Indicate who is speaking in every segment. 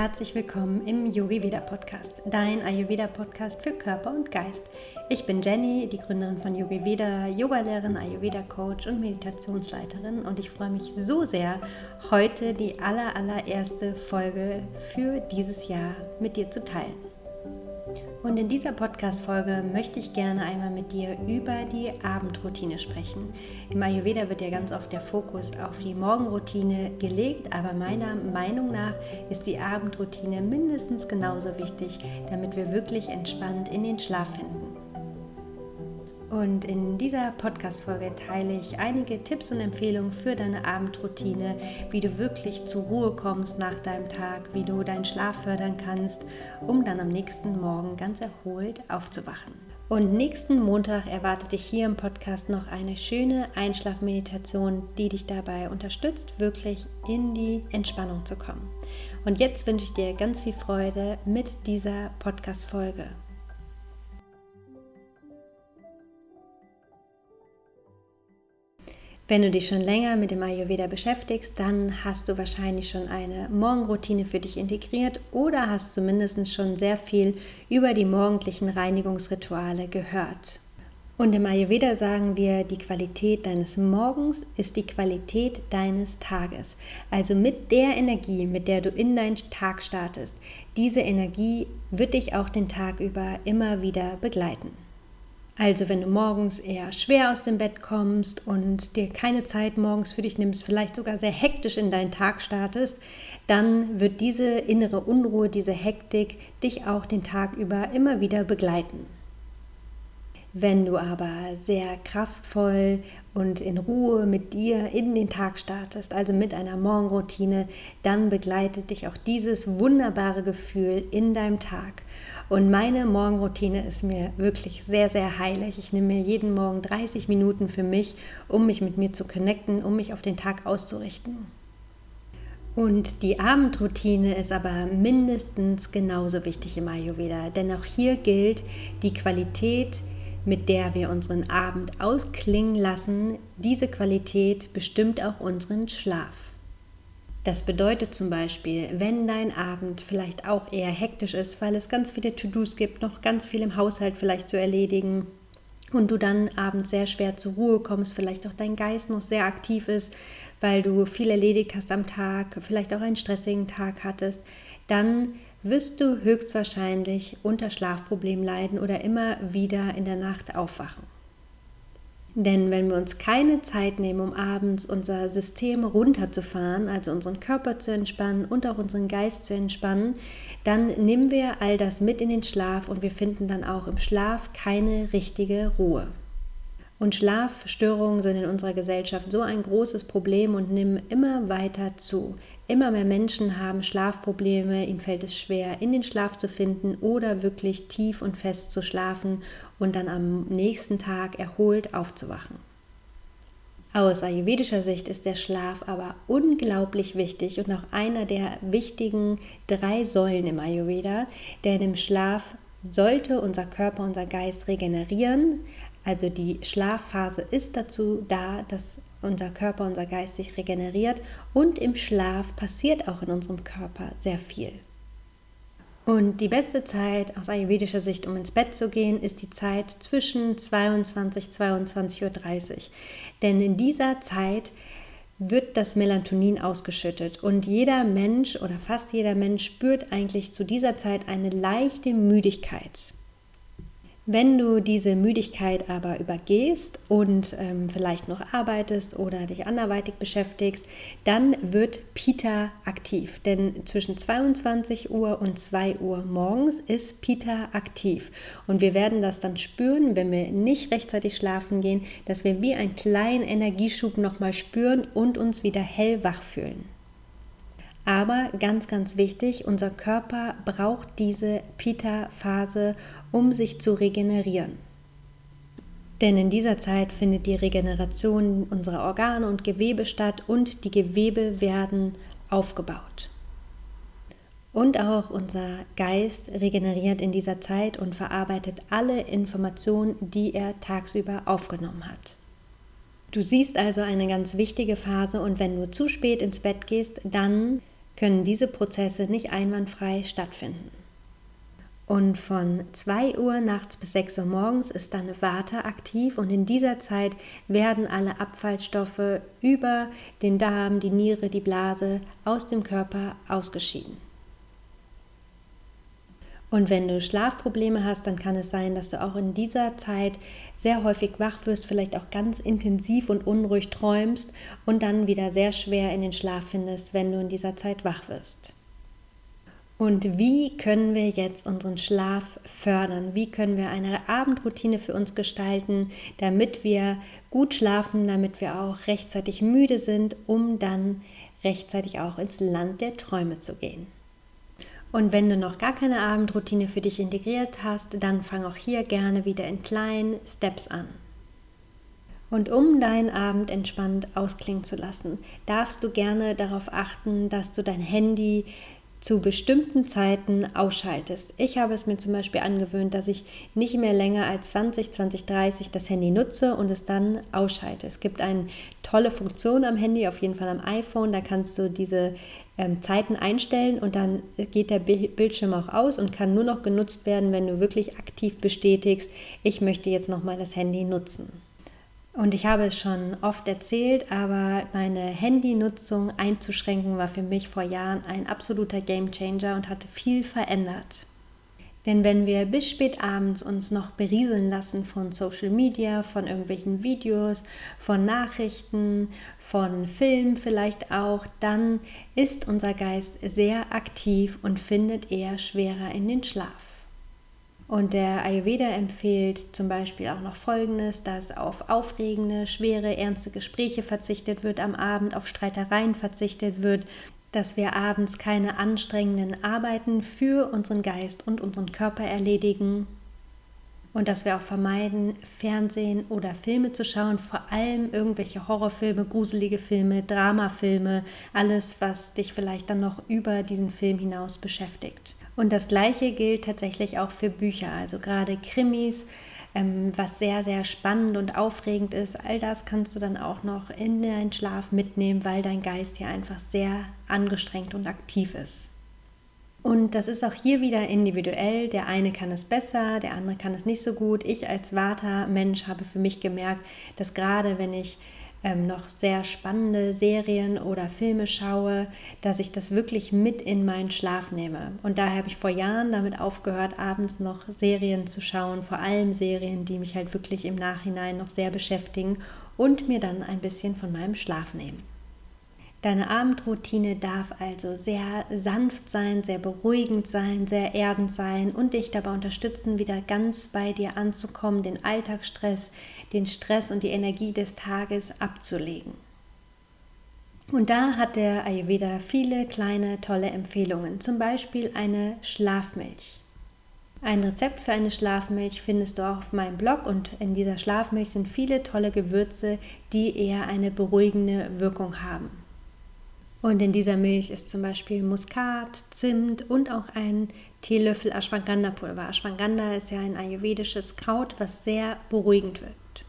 Speaker 1: herzlich willkommen im Yogi Veda Podcast, dein Ayurveda Podcast für Körper und Geist. Ich bin Jenny, die Gründerin von Yogi Veda, Yogalehrerin, Ayurveda Coach und Meditationsleiterin und ich freue mich so sehr, heute die aller allererste Folge für dieses Jahr mit dir zu teilen. Und in dieser Podcast-Folge möchte ich gerne einmal mit dir über die Abendroutine sprechen. Im Ayurveda wird ja ganz oft der Fokus auf die Morgenroutine gelegt, aber meiner Meinung nach ist die Abendroutine mindestens genauso wichtig, damit wir wirklich entspannt in den Schlaf finden. Und in dieser Podcast-Folge teile ich einige Tipps und Empfehlungen für deine Abendroutine, wie du wirklich zur Ruhe kommst nach deinem Tag, wie du deinen Schlaf fördern kannst, um dann am nächsten Morgen ganz erholt aufzuwachen. Und nächsten Montag erwartet dich hier im Podcast noch eine schöne Einschlafmeditation, die dich dabei unterstützt, wirklich in die Entspannung zu kommen. Und jetzt wünsche ich dir ganz viel Freude mit dieser Podcast-Folge. Wenn du dich schon länger mit dem Ayurveda beschäftigst, dann hast du wahrscheinlich schon eine Morgenroutine für dich integriert oder hast zumindest schon sehr viel über die morgendlichen Reinigungsrituale gehört. Und im Ayurveda sagen wir, die Qualität deines Morgens ist die Qualität deines Tages. Also mit der Energie, mit der du in deinen Tag startest, diese Energie wird dich auch den Tag über immer wieder begleiten. Also wenn du morgens eher schwer aus dem Bett kommst und dir keine Zeit morgens für dich nimmst, vielleicht sogar sehr hektisch in deinen Tag startest, dann wird diese innere Unruhe, diese Hektik dich auch den Tag über immer wieder begleiten. Wenn du aber sehr kraftvoll und in Ruhe mit dir in den Tag startest, also mit einer Morgenroutine, dann begleitet dich auch dieses wunderbare Gefühl in deinem Tag. Und meine Morgenroutine ist mir wirklich sehr, sehr heilig. Ich nehme mir jeden Morgen 30 Minuten für mich, um mich mit mir zu connecten, um mich auf den Tag auszurichten. Und die Abendroutine ist aber mindestens genauso wichtig im Ayurveda, denn auch hier gilt die Qualität, mit der wir unseren Abend ausklingen lassen, diese Qualität bestimmt auch unseren Schlaf. Das bedeutet zum Beispiel, wenn dein Abend vielleicht auch eher hektisch ist, weil es ganz viele To-Dos gibt, noch ganz viel im Haushalt vielleicht zu erledigen und du dann abends sehr schwer zur Ruhe kommst, vielleicht auch dein Geist noch sehr aktiv ist, weil du viel erledigt hast am Tag, vielleicht auch einen stressigen Tag hattest, dann wirst du höchstwahrscheinlich unter Schlafproblemen leiden oder immer wieder in der Nacht aufwachen. Denn wenn wir uns keine Zeit nehmen, um abends unser System runterzufahren, also unseren Körper zu entspannen und auch unseren Geist zu entspannen, dann nehmen wir all das mit in den Schlaf und wir finden dann auch im Schlaf keine richtige Ruhe. Und Schlafstörungen sind in unserer Gesellschaft so ein großes Problem und nehmen immer weiter zu. Immer mehr Menschen haben Schlafprobleme, ihnen fällt es schwer, in den Schlaf zu finden oder wirklich tief und fest zu schlafen und dann am nächsten Tag erholt aufzuwachen. Aus ayurvedischer Sicht ist der Schlaf aber unglaublich wichtig und auch einer der wichtigen drei Säulen im Ayurveda, denn im Schlaf sollte unser Körper, unser Geist regenerieren, also die Schlafphase ist dazu da, dass unser Körper, unser Geist sich regeneriert und im Schlaf passiert auch in unserem Körper sehr viel. Und die beste Zeit aus ayurvedischer Sicht, um ins Bett zu gehen, ist die Zeit zwischen 22 und 22.30 Uhr. Denn in dieser Zeit wird das Melatonin ausgeschüttet und jeder Mensch oder fast jeder Mensch spürt eigentlich zu dieser Zeit eine leichte Müdigkeit. Wenn du diese Müdigkeit aber übergehst und ähm, vielleicht noch arbeitest oder dich anderweitig beschäftigst, dann wird Pita aktiv. Denn zwischen 22 Uhr und 2 Uhr morgens ist Pita aktiv. Und wir werden das dann spüren, wenn wir nicht rechtzeitig schlafen gehen, dass wir wie einen kleinen Energieschub nochmal spüren und uns wieder hellwach fühlen. Aber ganz, ganz wichtig, unser Körper braucht diese Pita-Phase, um sich zu regenerieren. Denn in dieser Zeit findet die Regeneration unserer Organe und Gewebe statt und die Gewebe werden aufgebaut. Und auch unser Geist regeneriert in dieser Zeit und verarbeitet alle Informationen, die er tagsüber aufgenommen hat. Du siehst also eine ganz wichtige Phase und wenn du zu spät ins Bett gehst, dann können diese Prozesse nicht einwandfrei stattfinden. Und von 2 Uhr nachts bis 6 Uhr morgens ist dann Vata aktiv und in dieser Zeit werden alle Abfallstoffe über den Darm, die Niere, die Blase aus dem Körper ausgeschieden. Und wenn du Schlafprobleme hast, dann kann es sein, dass du auch in dieser Zeit sehr häufig wach wirst, vielleicht auch ganz intensiv und unruhig träumst und dann wieder sehr schwer in den Schlaf findest, wenn du in dieser Zeit wach wirst. Und wie können wir jetzt unseren Schlaf fördern? Wie können wir eine Abendroutine für uns gestalten, damit wir gut schlafen, damit wir auch rechtzeitig müde sind, um dann rechtzeitig auch ins Land der Träume zu gehen? Und wenn du noch gar keine Abendroutine für dich integriert hast, dann fang auch hier gerne wieder in kleinen Steps an. Und um deinen Abend entspannt ausklingen zu lassen, darfst du gerne darauf achten, dass du dein Handy zu bestimmten Zeiten ausschaltest. Ich habe es mir zum Beispiel angewöhnt, dass ich nicht mehr länger als 20, 20, 30 das Handy nutze und es dann ausschalte. Es gibt eine tolle Funktion am Handy, auf jeden Fall am iPhone, da kannst du diese ähm, Zeiten einstellen und dann geht der Bildschirm auch aus und kann nur noch genutzt werden, wenn du wirklich aktiv bestätigst, ich möchte jetzt nochmal das Handy nutzen. Und ich habe es schon oft erzählt, aber meine Handynutzung einzuschränken war für mich vor Jahren ein absoluter Gamechanger und hatte viel verändert. Denn wenn wir bis spät abends uns noch berieseln lassen von Social Media, von irgendwelchen Videos, von Nachrichten, von Filmen vielleicht auch, dann ist unser Geist sehr aktiv und findet eher schwerer in den Schlaf. Und der Ayurveda empfiehlt zum Beispiel auch noch Folgendes, dass auf aufregende, schwere, ernste Gespräche verzichtet wird am Abend, auf Streitereien verzichtet wird, dass wir abends keine anstrengenden Arbeiten für unseren Geist und unseren Körper erledigen und dass wir auch vermeiden, Fernsehen oder Filme zu schauen, vor allem irgendwelche Horrorfilme, gruselige Filme, Dramafilme, alles, was dich vielleicht dann noch über diesen Film hinaus beschäftigt. Und das Gleiche gilt tatsächlich auch für Bücher, also gerade Krimis, ähm, was sehr, sehr spannend und aufregend ist. All das kannst du dann auch noch in deinen Schlaf mitnehmen, weil dein Geist hier einfach sehr angestrengt und aktiv ist. Und das ist auch hier wieder individuell. Der eine kann es besser, der andere kann es nicht so gut. Ich als Vata-Mensch habe für mich gemerkt, dass gerade wenn ich ähm, noch sehr spannende Serien oder Filme schaue, dass ich das wirklich mit in meinen Schlaf nehme. Und daher habe ich vor Jahren damit aufgehört, abends noch Serien zu schauen, vor allem Serien, die mich halt wirklich im Nachhinein noch sehr beschäftigen und mir dann ein bisschen von meinem Schlaf nehmen. Deine Abendroutine darf also sehr sanft sein, sehr beruhigend sein, sehr erdend sein und dich dabei unterstützen, wieder ganz bei dir anzukommen, den Alltagsstress, den Stress und die Energie des Tages abzulegen. Und da hat der Ayurveda viele kleine tolle Empfehlungen, zum Beispiel eine Schlafmilch. Ein Rezept für eine Schlafmilch findest du auch auf meinem Blog und in dieser Schlafmilch sind viele tolle Gewürze, die eher eine beruhigende Wirkung haben. Und in dieser Milch ist zum Beispiel Muskat, Zimt und auch ein Teelöffel Ashwagandha-Pulver. Ashwagandha ist ja ein ayurvedisches Kraut, was sehr beruhigend wirkt.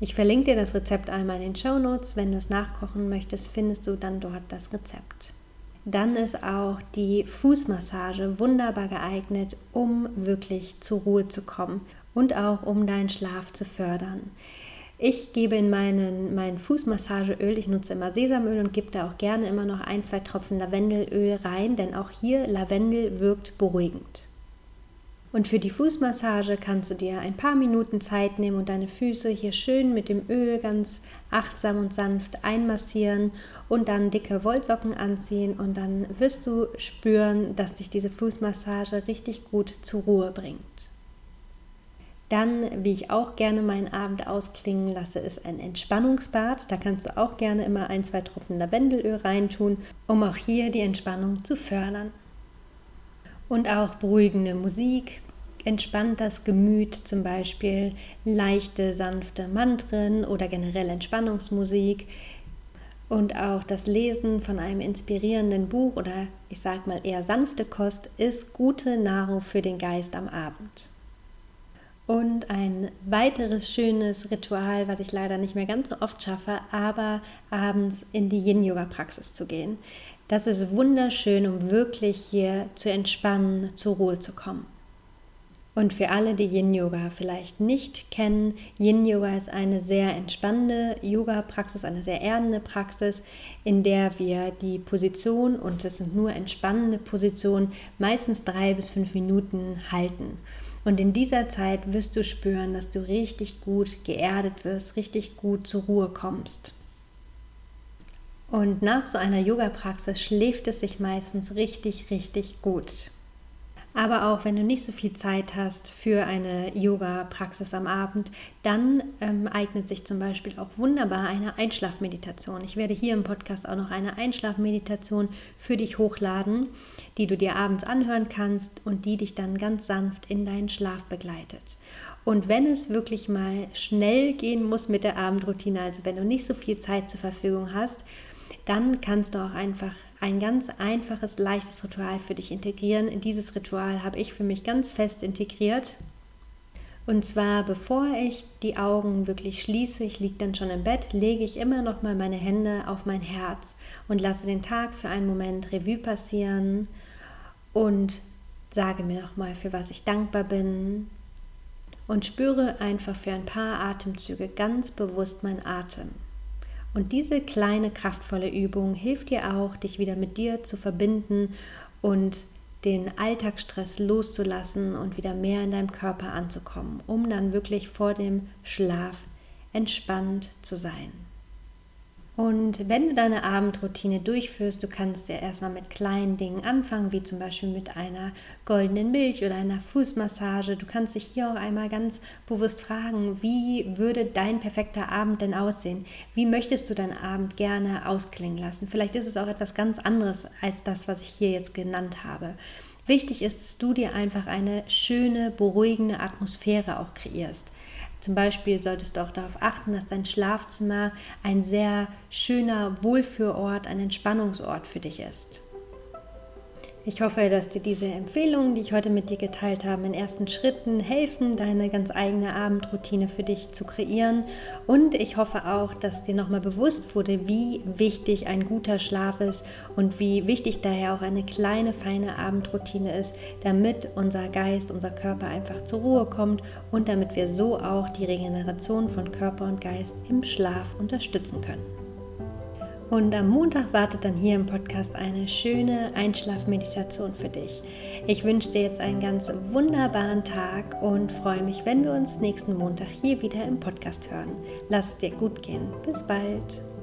Speaker 1: Ich verlinke dir das Rezept einmal in den Show Notes. Wenn du es nachkochen möchtest, findest du dann dort das Rezept. Dann ist auch die Fußmassage wunderbar geeignet, um wirklich zur Ruhe zu kommen und auch um deinen Schlaf zu fördern. Ich gebe in meinen, mein Fußmassageöl, ich nutze immer Sesamöl und gebe da auch gerne immer noch ein, zwei Tropfen Lavendelöl rein, denn auch hier Lavendel wirkt beruhigend. Und für die Fußmassage kannst du dir ein paar Minuten Zeit nehmen und deine Füße hier schön mit dem Öl ganz achtsam und sanft einmassieren und dann dicke Wollsocken anziehen und dann wirst du spüren, dass dich diese Fußmassage richtig gut zur Ruhe bringt. Dann, wie ich auch gerne meinen Abend ausklingen lasse, ist ein Entspannungsbad. Da kannst du auch gerne immer ein, zwei Tropfen Lavendelöl reintun, um auch hier die Entspannung zu fördern und auch beruhigende Musik entspannt das Gemüt, zum Beispiel leichte, sanfte Mantren oder generell Entspannungsmusik und auch das Lesen von einem inspirierenden Buch oder ich sag mal eher sanfte Kost ist gute Nahrung für den Geist am Abend. Und ein weiteres schönes Ritual, was ich leider nicht mehr ganz so oft schaffe, aber abends in die Yin-Yoga-Praxis zu gehen. Das ist wunderschön, um wirklich hier zu entspannen, zur Ruhe zu kommen. Und für alle, die Yin Yoga vielleicht nicht kennen, Yin Yoga ist eine sehr entspannende Yoga-Praxis, eine sehr erdende Praxis, in der wir die Position, und es sind nur entspannende Positionen, meistens drei bis fünf Minuten halten. Und in dieser Zeit wirst du spüren, dass du richtig gut geerdet wirst, richtig gut zur Ruhe kommst. Und nach so einer Yoga-Praxis schläft es sich meistens richtig, richtig gut. Aber auch wenn du nicht so viel Zeit hast für eine Yoga-Praxis am Abend, dann ähm, eignet sich zum Beispiel auch wunderbar eine Einschlafmeditation. Ich werde hier im Podcast auch noch eine Einschlafmeditation für dich hochladen, die du dir abends anhören kannst und die dich dann ganz sanft in deinen Schlaf begleitet. Und wenn es wirklich mal schnell gehen muss mit der Abendroutine, also wenn du nicht so viel Zeit zur Verfügung hast, dann kannst du auch einfach ein ganz einfaches, leichtes Ritual für dich integrieren. In dieses Ritual habe ich für mich ganz fest integriert. Und zwar, bevor ich die Augen wirklich schließe, ich liege dann schon im Bett, lege ich immer noch mal meine Hände auf mein Herz und lasse den Tag für einen Moment Revue passieren und sage mir noch mal, für was ich dankbar bin und spüre einfach für ein paar Atemzüge ganz bewusst meinen Atem. Und diese kleine kraftvolle Übung hilft dir auch, dich wieder mit dir zu verbinden und den Alltagsstress loszulassen und wieder mehr in deinem Körper anzukommen, um dann wirklich vor dem Schlaf entspannt zu sein. Und wenn du deine Abendroutine durchführst, du kannst ja erstmal mit kleinen Dingen anfangen, wie zum Beispiel mit einer goldenen Milch oder einer Fußmassage. Du kannst dich hier auch einmal ganz bewusst fragen, wie würde dein perfekter Abend denn aussehen? Wie möchtest du deinen Abend gerne ausklingen lassen? Vielleicht ist es auch etwas ganz anderes als das, was ich hier jetzt genannt habe. Wichtig ist, dass du dir einfach eine schöne, beruhigende Atmosphäre auch kreierst. Zum Beispiel solltest du auch darauf achten, dass dein Schlafzimmer ein sehr schöner Wohlfühlort, ein Entspannungsort für dich ist. Ich hoffe, dass dir diese Empfehlungen, die ich heute mit dir geteilt habe, in ersten Schritten helfen, deine ganz eigene Abendroutine für dich zu kreieren. Und ich hoffe auch, dass dir nochmal bewusst wurde, wie wichtig ein guter Schlaf ist und wie wichtig daher auch eine kleine, feine Abendroutine ist, damit unser Geist, unser Körper einfach zur Ruhe kommt und damit wir so auch die Regeneration von Körper und Geist im Schlaf unterstützen können. Und am Montag wartet dann hier im Podcast eine schöne Einschlafmeditation für dich. Ich wünsche dir jetzt einen ganz wunderbaren Tag und freue mich, wenn wir uns nächsten Montag hier wieder im Podcast hören. Lass es dir gut gehen. Bis bald.